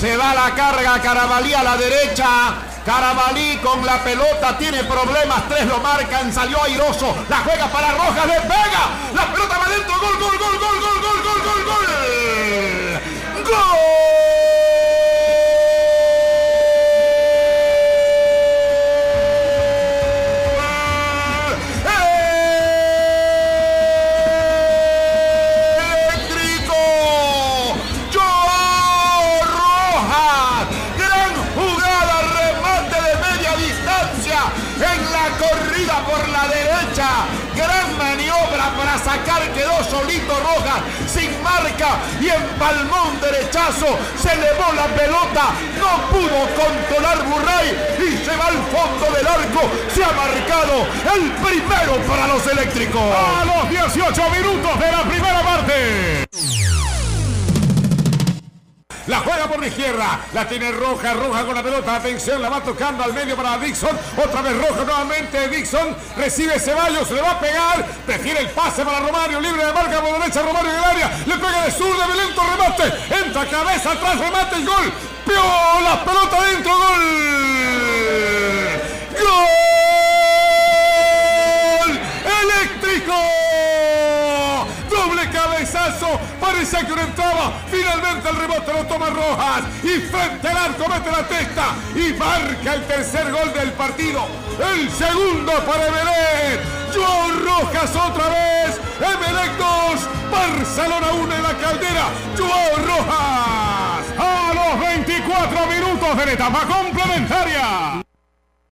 Se va la carga, Carabalí a la derecha. Carabalí con la pelota tiene problemas, tres lo marcan, salió airoso, la juega para Rojas, le pega, por la derecha. Gran maniobra para sacar, quedó solito Rojas sin marca y empalmó un derechazo. Se elevó la pelota, no pudo controlar Burray y se va al fondo del arco. Se ha marcado el primero para los eléctricos. A los 18 minutos de la primera La juega por la izquierda. La tiene Roja. Roja con la pelota. Atención. La va tocando al medio para Dixon. Otra vez Roja nuevamente. Dixon recibe Ceballos. Le va a pegar. Prefiere el pase para Romario. Libre de marca por derecha. Romario en el área. Le pega de sur de violento remate. Entra cabeza atrás. Remate y gol. Pio. La pelota dentro. Gol. Gol. Eléctrico. Doble cabezazo. Parece que no entraba. Finalmente el rebote lo Rojas. Y frente al arco mete la testa. Y marca el tercer gol del partido. El segundo para Emelec. Joao Rojas otra vez. Emelec 2. Barcelona 1 en la caldera. Joao Rojas. A los 24 minutos de la etapa complementaria.